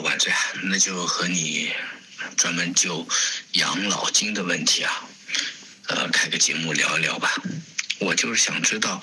晚醉啊，那就和你专门就养老金的问题啊，呃，开个节目聊一聊吧。我就是想知道，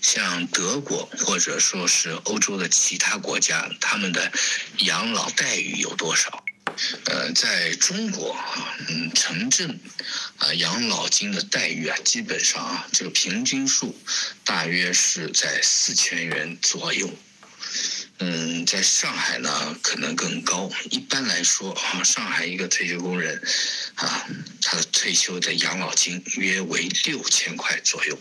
像德国或者说是欧洲的其他国家，他们的养老待遇有多少？呃，在中国啊，嗯，城镇啊，养老金的待遇啊，基本上啊，这个平均数大约是在四千元左右。嗯，在上海呢，可能更高。一般来说啊，上海一个退休工人，啊，他的退休的养老金约为六千块左右。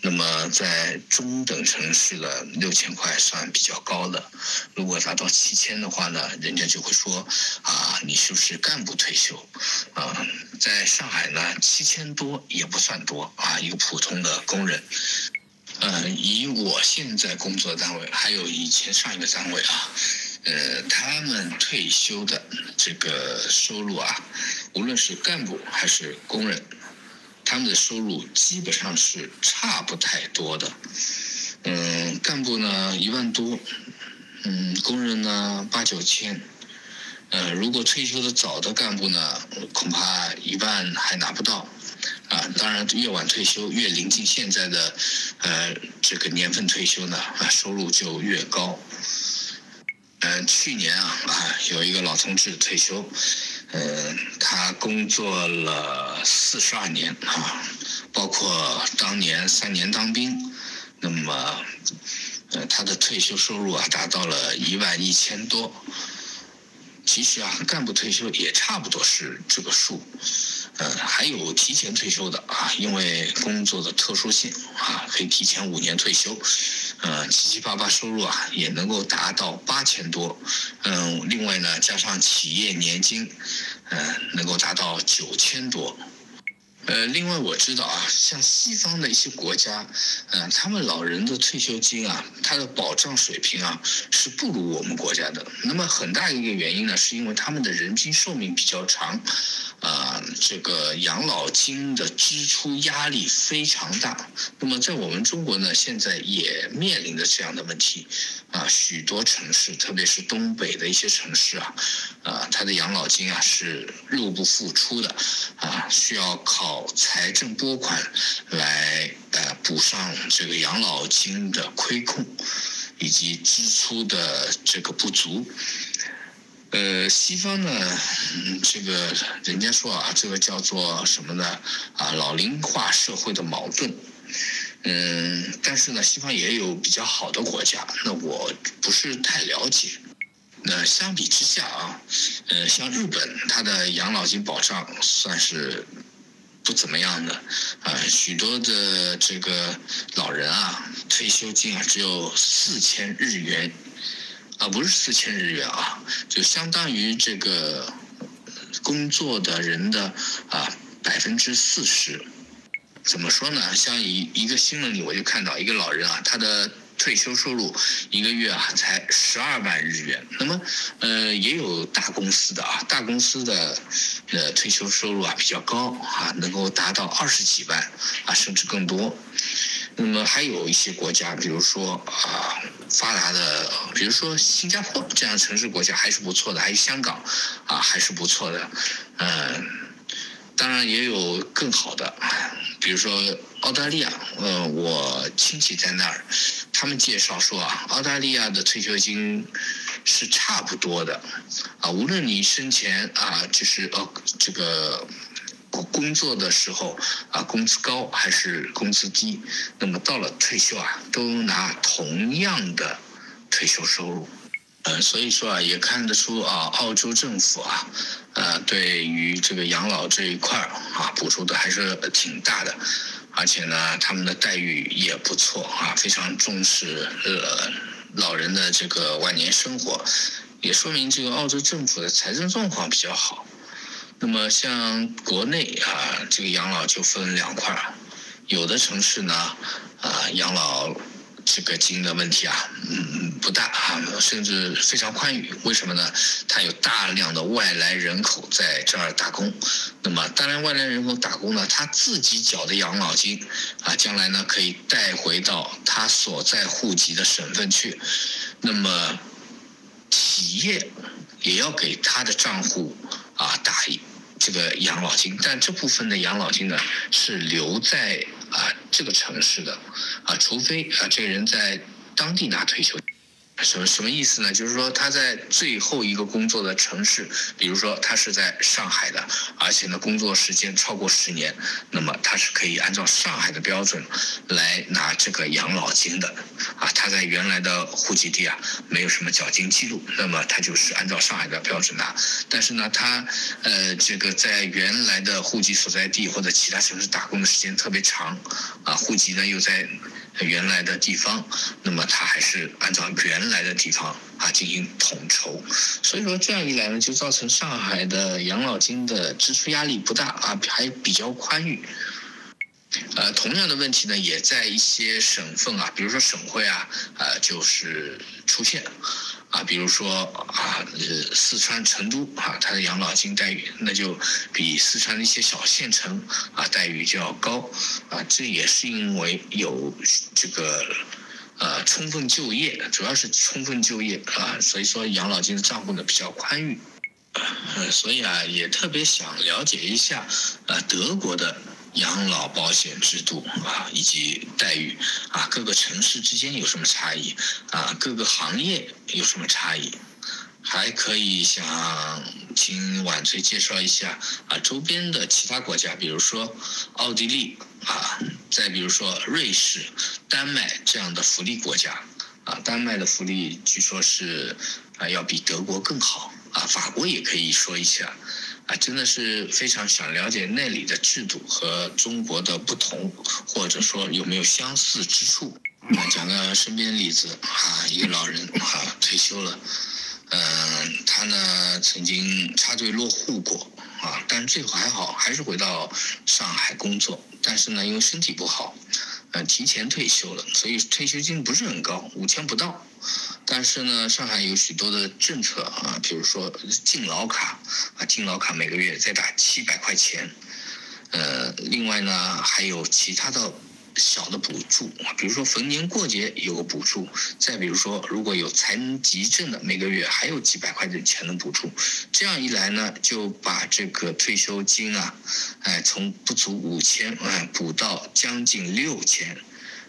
那么在中等城市的六千块算比较高的。如果达到七千的话呢，人家就会说啊，你是不是干部退休？啊，在上海呢，七千多也不算多啊，一个普通的工人。嗯，以我现在工作单位，还有以前上一个单位啊，呃，他们退休的这个收入啊，无论是干部还是工人，他们的收入基本上是差不太多的。嗯，干部呢一万多，嗯，工人呢八九千。呃，如果退休的早的干部呢，恐怕一万还拿不到。啊，当然越晚退休，越临近现在的，呃，这个年份退休呢，啊，收入就越高。嗯，去年啊，啊，有一个老同志退休，嗯，他工作了四十二年啊，包括当年三年当兵，那么，呃，他的退休收入啊，达到了一万一千多。其实啊，干部退休也差不多是这个数。嗯，还有提前退休的啊，因为工作的特殊性啊，可以提前五年退休，嗯，七七八八收入啊也能够达到八千多，嗯，另外呢，加上企业年金，嗯，能够达到九千多。呃，另外我知道啊，像西方的一些国家，嗯，他们老人的退休金啊，它的保障水平啊是不如我们国家的。那么很大一个原因呢，是因为他们的人均寿命比较长，啊，这个养老金的支出压力非常大。那么在我们中国呢，现在也面临着这样的问题，啊，许多城市，特别是东北的一些城市啊，啊，它的养老金啊是入不敷出的，啊，需要靠。财政拨款来呃补上这个养老金的亏空，以及支出的这个不足。呃，西方呢，这个人家说啊，这个叫做什么呢？啊，老龄化社会的矛盾。嗯，但是呢，西方也有比较好的国家，那我不是太了解。那相比之下啊，呃，像日本，它的养老金保障算是。不怎么样的，啊，许多的这个老人啊，退休金啊只有四千日元，啊，不是四千日元啊，就相当于这个工作的人的啊百分之四十。怎么说呢？像一一个新闻里，我就看到一个老人啊，他的。退休收入一个月啊才十二万日元，那么呃也有大公司的啊，大公司的呃退休收入啊比较高啊，能够达到二十几万啊甚至更多。那么还有一些国家，比如说啊发达的，比如说新加坡这样城市国家还是不错的，还有香港啊还是不错的，嗯，当然也有更好的。比如说澳大利亚，呃，我亲戚在那儿，他们介绍说啊，澳大利亚的退休金是差不多的，啊，无论你生前啊，就是呃这个工作的时候啊，工资高还是工资低，那么到了退休啊，都拿同样的退休收入。呃，所以说啊，也看得出啊，澳洲政府啊，呃，对于这个养老这一块儿啊，补助的还是挺大的，而且呢，他们的待遇也不错啊，非常重视呃老人的这个晚年生活，也说明这个澳洲政府的财政状况比较好。那么像国内啊，这个养老就分两块儿，有的城市呢，啊，养老。这个金的问题啊，嗯，不大啊，甚至非常宽裕。为什么呢？它有大量的外来人口在这儿打工。那么，当然外来人口打工呢，他自己缴的养老金啊，将来呢可以带回到他所在户籍的省份去。那么，企业也要给他的账户啊打一这个养老金，但这部分的养老金呢是留在啊这个城市的啊，除非啊这个人在当地拿退休。什么什么意思呢？就是说他在最后一个工作的城市，比如说他是在上海的，而且呢工作时间超过十年，那么他是可以按照上海的标准来拿这个养老金的。啊，他在原来的户籍地啊没有什么缴金记录，那么他就是按照上海的标准拿。但是呢，他呃这个在原来的户籍所在地或者其他城市打工的时间特别长，啊户籍呢又在。原来的地方，那么它还是按照原来的地方啊进行统筹，所以说这样一来呢，就造成上海的养老金的支出压力不大啊，还比较宽裕。呃，同样的问题呢，也在一些省份啊，比如说省会啊，呃，就是出现。啊，比如说啊，呃，四川成都啊，它的养老金待遇那就比四川的一些小县城啊待遇就要高啊，这也是因为有这个呃充分就业，主要是充分就业啊，所以说养老金的账户呢比较宽裕，呃，所以啊也特别想了解一下呃德国的。养老保险制度啊，以及待遇啊，各个城市之间有什么差异啊？各个行业有什么差异？还可以想请晚翠介绍一下啊，周边的其他国家，比如说奥地利啊，再比如说瑞士、丹麦这样的福利国家啊，丹麦的福利据说是啊要比德国更好啊，法国也可以说一下。啊，真的是非常想了解那里的制度和中国的不同，或者说有没有相似之处。讲个身边例子啊，一个老人啊退休了，嗯，他呢曾经插队落户过啊，但最后还好，还是回到上海工作，但是呢因为身体不好。嗯，提前退休了，所以退休金不是很高，五千不到。但是呢，上海有许多的政策啊，比如说敬老卡啊，敬老卡每个月再打七百块钱。呃，另外呢，还有其他的。小的补助，比如说逢年过节有个补助，再比如说如果有残疾证的，每个月还有几百块钱的补助，这样一来呢，就把这个退休金啊，哎，从不足五千哎补到将近六千，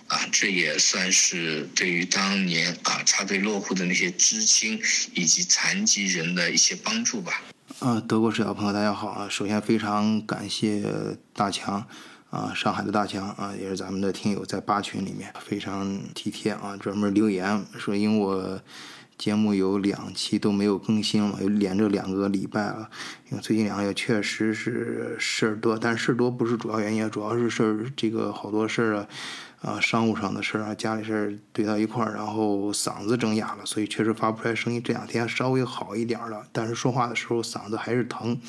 啊，这也算是对于当年啊插队落户的那些知青以及残疾人的一些帮助吧。啊，德国视角朋友大家好啊，首先非常感谢大强。啊，上海的大强啊，也是咱们的听友，在八群里面非常体贴啊，专门留言说，因为我节目有两期都没有更新了，有连着两个礼拜了，因为最近两个月确实是事儿多，但事儿多不是主要原因，主要是事儿这个好多事儿啊，啊，商务上的事儿啊，家里事儿堆到一块儿，然后嗓子整哑了，所以确实发不出来声音。这两天稍微好一点了，但是说话的时候嗓子还是疼。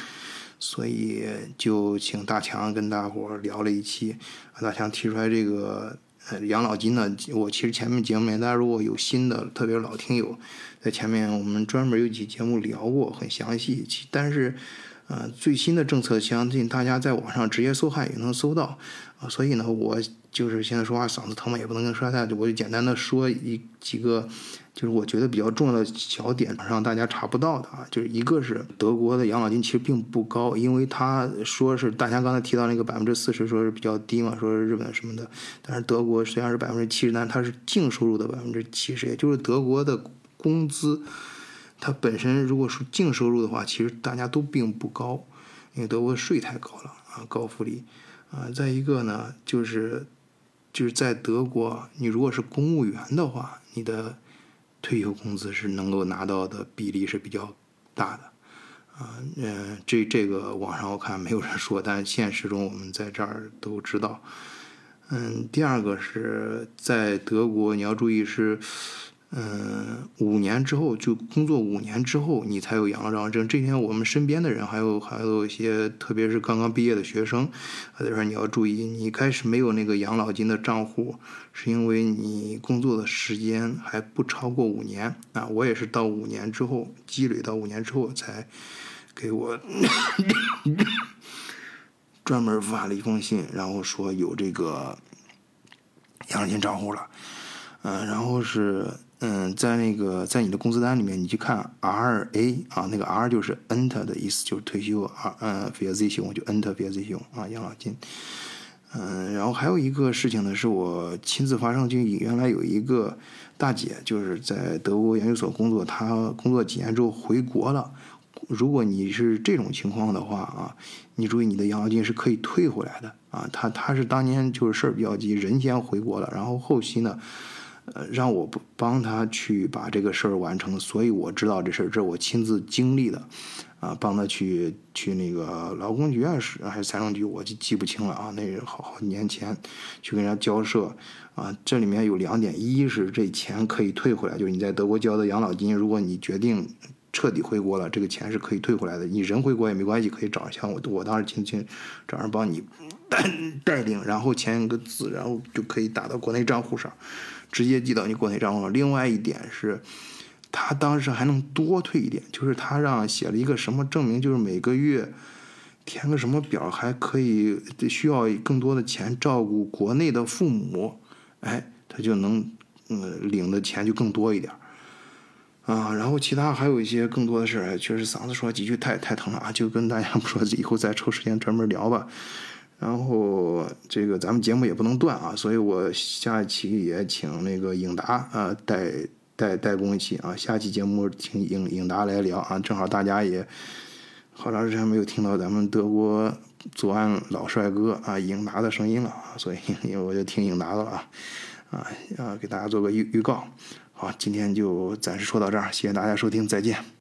所以就请大强跟大伙儿聊了一期，大强提出来这个呃养老金呢，我其实前面节目里大家如果有新的，特别是老听友，在前面我们专门有几节目聊过，很详细。但是，呃，最新的政策相信大家在网上直接搜汉也能搜到，啊，所以呢，我就是现在说话嗓子疼嘛，也不能跟说太多，我就简单的说一几个。就是我觉得比较重要的小点，让大家查不到的啊，就是一个是德国的养老金其实并不高，因为他说是大家刚才提到那个百分之四十，说是比较低嘛，说是日本什么的，但是德国虽然是百分之七十，但它是净收入的百分之七十，也就是德国的工资，它本身如果是净收入的话，其实大家都并不高，因为德国税太高了啊，高福利啊，再一个呢，就是就是在德国，你如果是公务员的话，你的退休工资是能够拿到的比例是比较大的，啊，嗯，这这个网上我看没有人说，但现实中我们在这儿都知道。嗯，第二个是在德国，你要注意是。嗯，五年之后就工作五年之后，你才有养老证。这这些我们身边的人，还有还有一些，特别是刚刚毕业的学生，他就说你要注意，你开始没有那个养老金的账户，是因为你工作的时间还不超过五年啊。我也是到五年之后积累到五年之后才给我 专门发了一封信，然后说有这个养老金账户了。嗯，然后是嗯，在那个在你的工资单里面，你去看 R A 啊，那个 R 就是 Enter 的意思，就是退休啊，嗯，versiion 就 Enter Versicherung 啊，养老金。嗯，然后还有一个事情呢，是我亲自发生，就原来有一个大姐，就是在德国研究所工作，她工作几年之后回国了。如果你是这种情况的话啊，你注意你的养老金是可以退回来的啊。她她是当年就是事儿比较急，人先回国了，然后后期呢。呃，让我不帮他去把这个事儿完成，所以我知道这事儿，这是我亲自经历的，啊，帮他去去那个劳工局啊，是还是财政局，我就记不清了啊。那是好好年前去跟人家交涉，啊，这里面有两点，一是这钱可以退回来，就是你在德国交的养老金，如果你决定彻底回国了，这个钱是可以退回来的。你人回国也没关系，可以找像我，我当时亲亲找人帮你带 带领，然后签一个字，然后就可以打到国内账户上。直接寄到你国内账户上。另外一点是，他当时还能多退一点，就是他让写了一个什么证明，就是每个月填个什么表，还可以需要更多的钱照顾国内的父母，哎，他就能嗯领的钱就更多一点啊。然后其他还有一些更多的事儿，确实嗓子说几句太太疼了啊，就跟大家说，以后再抽时间专门聊吧。然后这个咱们节目也不能断啊，所以我下一期也请那个影达啊代代代工一期啊，下期节目请影影达来聊啊，正好大家也好长时间没有听到咱们德国左岸老帅哥啊影达的声音了啊，所以我就听影达的了啊啊啊，给大家做个预预告，好，今天就暂时说到这儿，谢谢大家收听，再见。